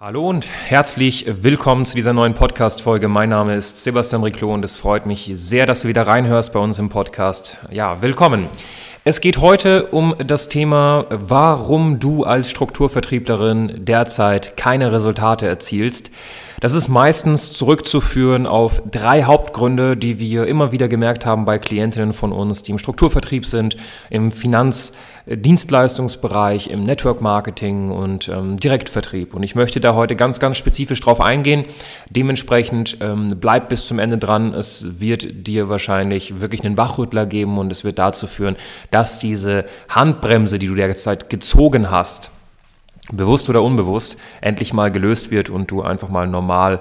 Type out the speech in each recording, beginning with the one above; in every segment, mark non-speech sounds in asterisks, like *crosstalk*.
Hallo und herzlich willkommen zu dieser neuen Podcast-Folge. Mein Name ist Sebastian Riclo und es freut mich sehr, dass du wieder reinhörst bei uns im Podcast. Ja, willkommen. Es geht heute um das Thema, warum du als Strukturvertrieblerin derzeit keine Resultate erzielst. Das ist meistens zurückzuführen auf drei Hauptgründe, die wir immer wieder gemerkt haben bei Klientinnen von uns, die im Strukturvertrieb sind, im Finanzdienstleistungsbereich, im Network Marketing und ähm, Direktvertrieb. Und ich möchte da heute ganz, ganz spezifisch drauf eingehen. Dementsprechend ähm, bleib bis zum Ende dran. Es wird dir wahrscheinlich wirklich einen Wachrüttler geben und es wird dazu führen, dass diese Handbremse, die du derzeit gezogen hast, bewusst oder unbewusst, endlich mal gelöst wird und du einfach mal normal,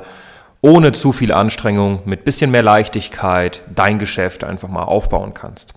ohne zu viel Anstrengung, mit bisschen mehr Leichtigkeit dein Geschäft einfach mal aufbauen kannst.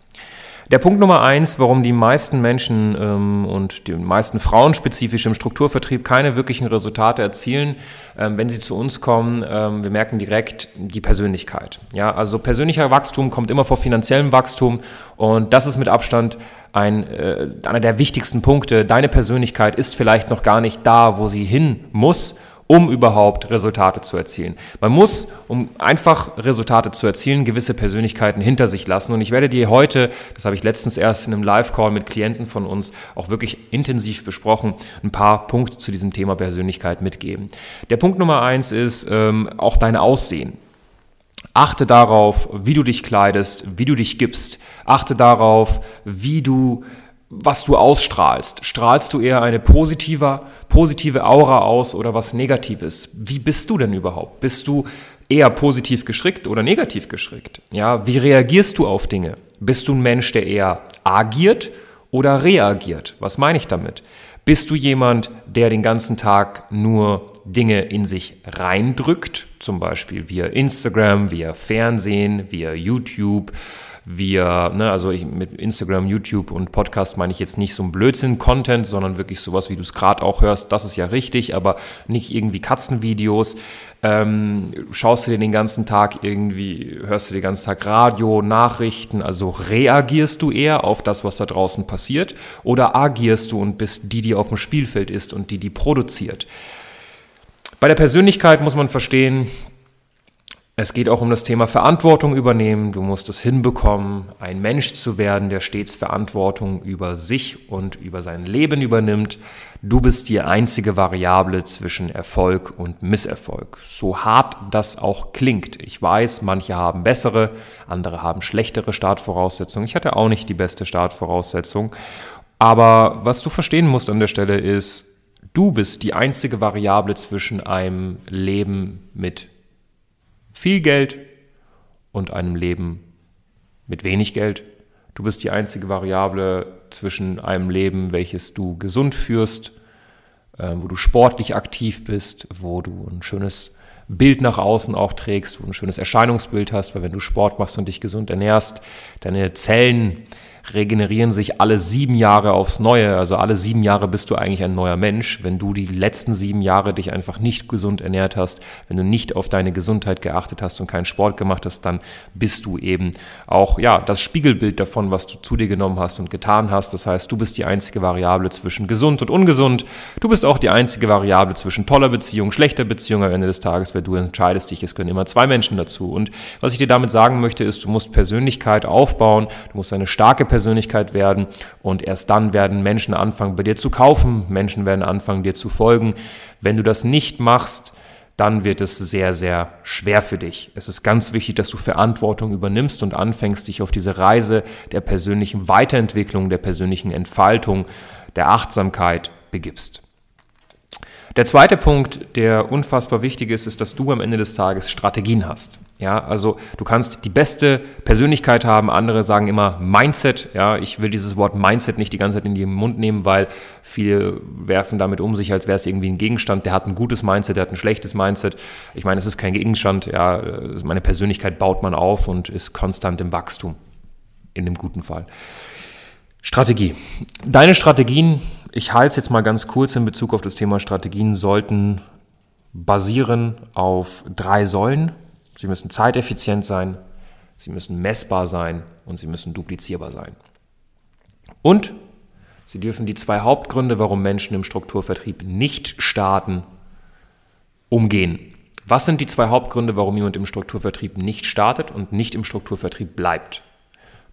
Der Punkt Nummer eins, warum die meisten Menschen ähm, und die meisten Frauen spezifisch im Strukturvertrieb keine wirklichen Resultate erzielen, ähm, wenn sie zu uns kommen, ähm, wir merken direkt die Persönlichkeit. Ja, also persönlicher Wachstum kommt immer vor finanziellem Wachstum und das ist mit Abstand ein, äh, einer der wichtigsten Punkte. Deine Persönlichkeit ist vielleicht noch gar nicht da, wo sie hin muss um überhaupt Resultate zu erzielen. Man muss, um einfach Resultate zu erzielen, gewisse Persönlichkeiten hinter sich lassen. Und ich werde dir heute, das habe ich letztens erst in einem Live-Call mit Klienten von uns auch wirklich intensiv besprochen, ein paar Punkte zu diesem Thema Persönlichkeit mitgeben. Der Punkt Nummer eins ist ähm, auch dein Aussehen. Achte darauf, wie du dich kleidest, wie du dich gibst. Achte darauf, wie du was du ausstrahlst. Strahlst du eher eine positive, positive Aura aus oder was Negatives? Wie bist du denn überhaupt? Bist du eher positiv geschickt oder negativ geschickt? Ja, wie reagierst du auf Dinge? Bist du ein Mensch, der eher agiert oder reagiert? Was meine ich damit? Bist du jemand, der den ganzen Tag nur Dinge in sich reindrückt, zum Beispiel via Instagram, via Fernsehen, via YouTube, wir, ne, also ich, mit Instagram, YouTube und Podcast meine ich jetzt nicht so ein Blödsinn-Content, sondern wirklich sowas, wie du es gerade auch hörst, das ist ja richtig, aber nicht irgendwie Katzenvideos. Ähm, schaust du dir den ganzen Tag irgendwie, hörst du den ganzen Tag Radio, Nachrichten, also reagierst du eher auf das, was da draußen passiert, oder agierst du und bist die, die auf dem Spielfeld ist und die, die produziert? Bei der Persönlichkeit muss man verstehen, es geht auch um das Thema Verantwortung übernehmen. Du musst es hinbekommen, ein Mensch zu werden, der stets Verantwortung über sich und über sein Leben übernimmt. Du bist die einzige Variable zwischen Erfolg und Misserfolg. So hart das auch klingt. Ich weiß, manche haben bessere, andere haben schlechtere Startvoraussetzungen. Ich hatte auch nicht die beste Startvoraussetzung. Aber was du verstehen musst an der Stelle ist, du bist die einzige Variable zwischen einem Leben mit viel Geld und einem Leben mit wenig Geld. Du bist die einzige Variable zwischen einem Leben, welches du gesund führst, äh, wo du sportlich aktiv bist, wo du ein schönes Bild nach außen auch trägst, wo du ein schönes Erscheinungsbild hast, weil wenn du Sport machst und dich gesund ernährst, deine Zellen regenerieren sich alle sieben Jahre aufs Neue. Also alle sieben Jahre bist du eigentlich ein neuer Mensch. Wenn du die letzten sieben Jahre dich einfach nicht gesund ernährt hast, wenn du nicht auf deine Gesundheit geachtet hast und keinen Sport gemacht hast, dann bist du eben auch ja das Spiegelbild davon, was du zu dir genommen hast und getan hast. Das heißt, du bist die einzige Variable zwischen gesund und ungesund. Du bist auch die einzige Variable zwischen toller Beziehung, schlechter Beziehung am Ende des Tages, weil du entscheidest dich. Es können immer zwei Menschen dazu. Und was ich dir damit sagen möchte, ist, du musst Persönlichkeit aufbauen. Du musst eine starke Persönlichkeit werden und erst dann werden Menschen anfangen, bei dir zu kaufen, Menschen werden anfangen, dir zu folgen. Wenn du das nicht machst, dann wird es sehr, sehr schwer für dich. Es ist ganz wichtig, dass du Verantwortung übernimmst und anfängst, dich auf diese Reise der persönlichen Weiterentwicklung, der persönlichen Entfaltung, der Achtsamkeit begibst. Der zweite Punkt, der unfassbar wichtig ist, ist, dass du am Ende des Tages Strategien hast. Ja, also du kannst die beste Persönlichkeit haben, andere sagen immer Mindset. Ja, ich will dieses Wort Mindset nicht die ganze Zeit in den Mund nehmen, weil viele werfen damit um sich, als wäre es irgendwie ein Gegenstand. Der hat ein gutes Mindset, der hat ein schlechtes Mindset. Ich meine, es ist kein Gegenstand. Ja, meine Persönlichkeit baut man auf und ist konstant im Wachstum. In dem guten Fall. Strategie. Deine Strategien, ich halte es jetzt mal ganz kurz in Bezug auf das Thema Strategien, sollten basieren auf drei Säulen. Sie müssen zeiteffizient sein, sie müssen messbar sein und sie müssen duplizierbar sein. Und sie dürfen die zwei Hauptgründe, warum Menschen im Strukturvertrieb nicht starten, umgehen. Was sind die zwei Hauptgründe, warum jemand im Strukturvertrieb nicht startet und nicht im Strukturvertrieb bleibt?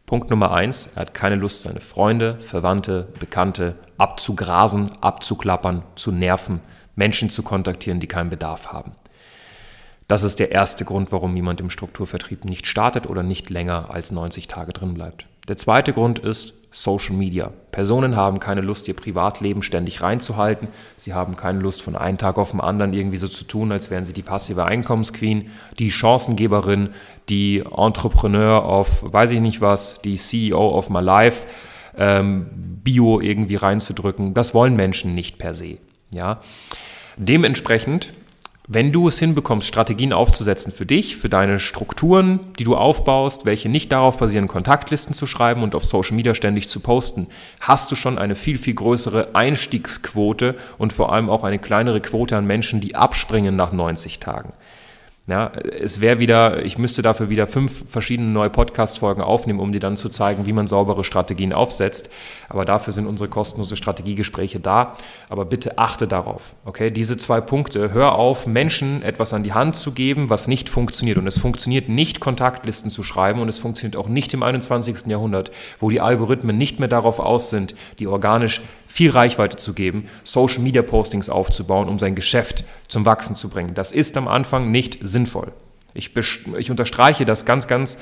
Punkt Nummer eins, er hat keine Lust, seine Freunde, Verwandte, Bekannte abzugrasen, abzuklappern, zu nerven, Menschen zu kontaktieren, die keinen Bedarf haben. Das ist der erste Grund, warum jemand im Strukturvertrieb nicht startet oder nicht länger als 90 Tage drin bleibt. Der zweite Grund ist Social Media. Personen haben keine Lust, ihr Privatleben ständig reinzuhalten. Sie haben keine Lust, von einem Tag auf den anderen irgendwie so zu tun, als wären sie die passive Einkommensqueen, die Chancengeberin, die Entrepreneur auf weiß ich nicht was, die CEO of my life, ähm, Bio irgendwie reinzudrücken. Das wollen Menschen nicht per se. Ja? Dementsprechend wenn du es hinbekommst, Strategien aufzusetzen für dich, für deine Strukturen, die du aufbaust, welche nicht darauf basieren, Kontaktlisten zu schreiben und auf Social Media ständig zu posten, hast du schon eine viel, viel größere Einstiegsquote und vor allem auch eine kleinere Quote an Menschen, die abspringen nach 90 Tagen. Ja, es wäre wieder, ich müsste dafür wieder fünf verschiedene neue Podcast-Folgen aufnehmen, um dir dann zu zeigen, wie man saubere Strategien aufsetzt. Aber dafür sind unsere kostenlose Strategiegespräche da. Aber bitte achte darauf. Okay, diese zwei Punkte. Hör auf, Menschen etwas an die Hand zu geben, was nicht funktioniert. Und es funktioniert nicht, Kontaktlisten zu schreiben. Und es funktioniert auch nicht im 21. Jahrhundert, wo die Algorithmen nicht mehr darauf aus sind, die organisch viel Reichweite zu geben, Social Media Postings aufzubauen, um sein Geschäft zum Wachsen zu bringen. Das ist am Anfang nicht sinnvoll. Ich, ich unterstreiche das ganz, ganz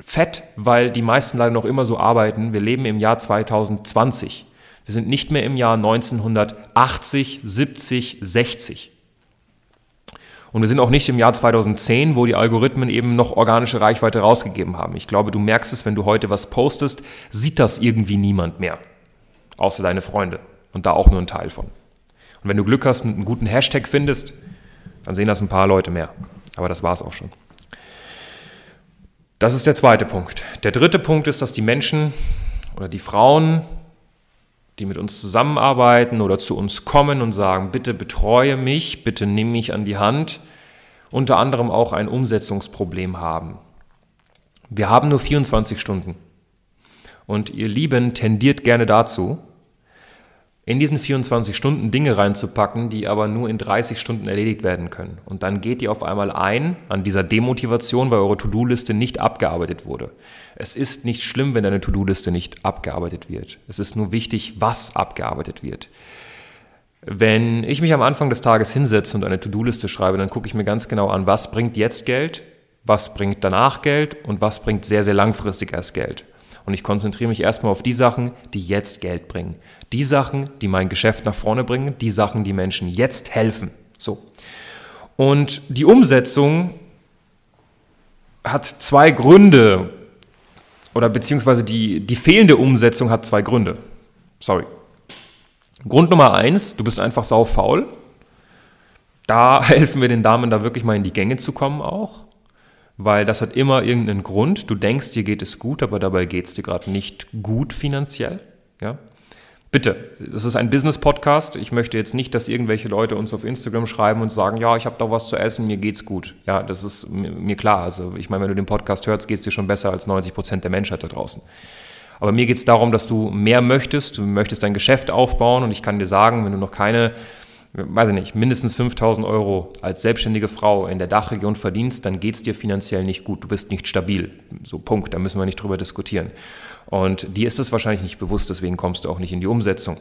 fett, weil die meisten leider noch immer so arbeiten. Wir leben im Jahr 2020. Wir sind nicht mehr im Jahr 1980, 70, 60. Und wir sind auch nicht im Jahr 2010, wo die Algorithmen eben noch organische Reichweite rausgegeben haben. Ich glaube, du merkst es, wenn du heute was postest, sieht das irgendwie niemand mehr außer deine Freunde und da auch nur ein Teil von. Und wenn du Glück hast und einen guten Hashtag findest, dann sehen das ein paar Leute mehr. Aber das war es auch schon. Das ist der zweite Punkt. Der dritte Punkt ist, dass die Menschen oder die Frauen, die mit uns zusammenarbeiten oder zu uns kommen und sagen, bitte betreue mich, bitte nimm mich an die Hand, unter anderem auch ein Umsetzungsproblem haben. Wir haben nur 24 Stunden. Und ihr Lieben tendiert gerne dazu, in diesen 24 Stunden Dinge reinzupacken, die aber nur in 30 Stunden erledigt werden können. Und dann geht ihr auf einmal ein an dieser Demotivation, weil eure To-Do-Liste nicht abgearbeitet wurde. Es ist nicht schlimm, wenn deine To-Do-Liste nicht abgearbeitet wird. Es ist nur wichtig, was abgearbeitet wird. Wenn ich mich am Anfang des Tages hinsetze und eine To-Do-Liste schreibe, dann gucke ich mir ganz genau an, was bringt jetzt Geld, was bringt danach Geld und was bringt sehr, sehr langfristig erst Geld. Und ich konzentriere mich erstmal auf die Sachen, die jetzt Geld bringen. Die Sachen, die mein Geschäft nach vorne bringen, die Sachen, die Menschen jetzt helfen. So. Und die Umsetzung hat zwei Gründe, oder beziehungsweise die, die fehlende Umsetzung hat zwei Gründe. Sorry. Grund Nummer eins, du bist einfach sau faul. Da *laughs* helfen wir den Damen da wirklich mal in die Gänge zu kommen auch weil das hat immer irgendeinen Grund. Du denkst, dir geht es gut, aber dabei geht es dir gerade nicht gut finanziell. Ja? Bitte, das ist ein Business-Podcast. Ich möchte jetzt nicht, dass irgendwelche Leute uns auf Instagram schreiben und sagen, ja, ich habe doch was zu essen, mir geht's gut. Ja, das ist mir klar. Also ich meine, wenn du den Podcast hörst, geht es dir schon besser als 90 Prozent der Menschheit da draußen. Aber mir geht es darum, dass du mehr möchtest, du möchtest dein Geschäft aufbauen und ich kann dir sagen, wenn du noch keine weiß ich nicht, mindestens 5000 Euro als selbstständige Frau in der Dachregion verdienst, dann geht es dir finanziell nicht gut. Du bist nicht stabil. So, Punkt. Da müssen wir nicht drüber diskutieren. Und dir ist es wahrscheinlich nicht bewusst, deswegen kommst du auch nicht in die Umsetzung.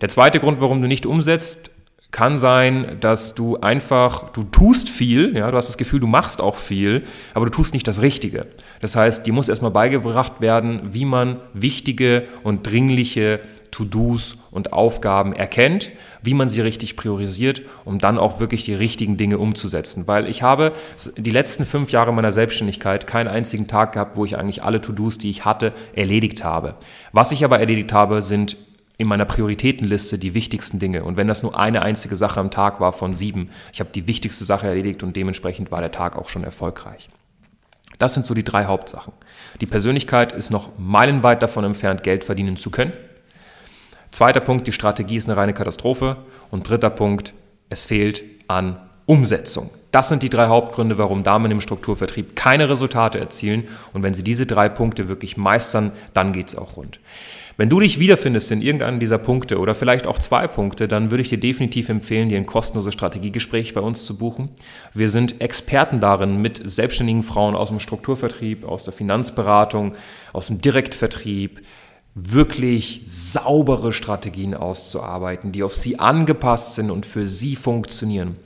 Der zweite Grund, warum du nicht umsetzt, Kann sein, dass du einfach, du tust viel, ja, du hast das Gefühl, du machst auch viel, aber du tust nicht das Richtige. Das heißt, dir muss erstmal beigebracht werden, wie man wichtige und dringliche To-Dos und Aufgaben erkennt, wie man sie richtig priorisiert, um dann auch wirklich die richtigen Dinge umzusetzen. Weil ich habe die letzten fünf Jahre meiner Selbstständigkeit keinen einzigen Tag gehabt, wo ich eigentlich alle To-Dos, die ich hatte, erledigt habe. Was ich aber erledigt habe, sind in meiner Prioritätenliste die wichtigsten Dinge. Und wenn das nur eine einzige Sache am Tag war von sieben, ich habe die wichtigste Sache erledigt und dementsprechend war der Tag auch schon erfolgreich. Das sind so die drei Hauptsachen. Die Persönlichkeit ist noch meilenweit davon entfernt, Geld verdienen zu können. Zweiter Punkt, die Strategie ist eine reine Katastrophe. Und dritter Punkt, es fehlt an Umsetzung. Das sind die drei Hauptgründe, warum Damen im Strukturvertrieb keine Resultate erzielen. Und wenn sie diese drei Punkte wirklich meistern, dann geht es auch rund. Wenn du dich wiederfindest in irgendeinem dieser Punkte oder vielleicht auch zwei Punkte, dann würde ich dir definitiv empfehlen, dir ein kostenloses Strategiegespräch bei uns zu buchen. Wir sind Experten darin, mit selbstständigen Frauen aus dem Strukturvertrieb, aus der Finanzberatung, aus dem Direktvertrieb, wirklich saubere Strategien auszuarbeiten, die auf sie angepasst sind und für sie funktionieren.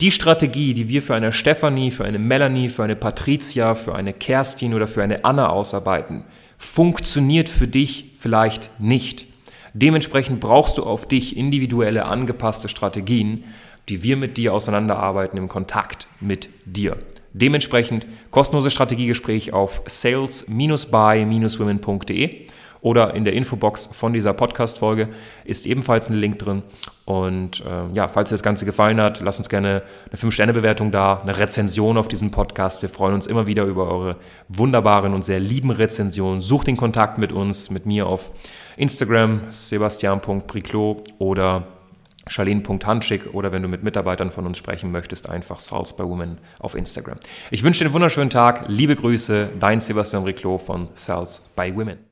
Die Strategie, die wir für eine Stephanie, für eine Melanie, für eine Patricia, für eine Kerstin oder für eine Anna ausarbeiten, funktioniert für dich vielleicht nicht. Dementsprechend brauchst du auf dich individuelle angepasste Strategien, die wir mit dir auseinanderarbeiten im Kontakt mit dir. Dementsprechend kostenloses Strategiegespräch auf sales-by-women.de oder in der Infobox von dieser Podcast-Folge ist ebenfalls ein Link drin. Und äh, ja, falls dir das Ganze gefallen hat, lasst uns gerne eine 5-Sterne-Bewertung da, eine Rezension auf diesem Podcast. Wir freuen uns immer wieder über eure wunderbaren und sehr lieben Rezensionen. Sucht den Kontakt mit uns, mit mir auf Instagram, sebastian.priclot oder Charlene.Hanschig oder wenn du mit Mitarbeitern von uns sprechen möchtest, einfach Sales by Women auf Instagram. Ich wünsche dir einen wunderschönen Tag. Liebe Grüße, dein Sebastian Riclot von Sales by Women.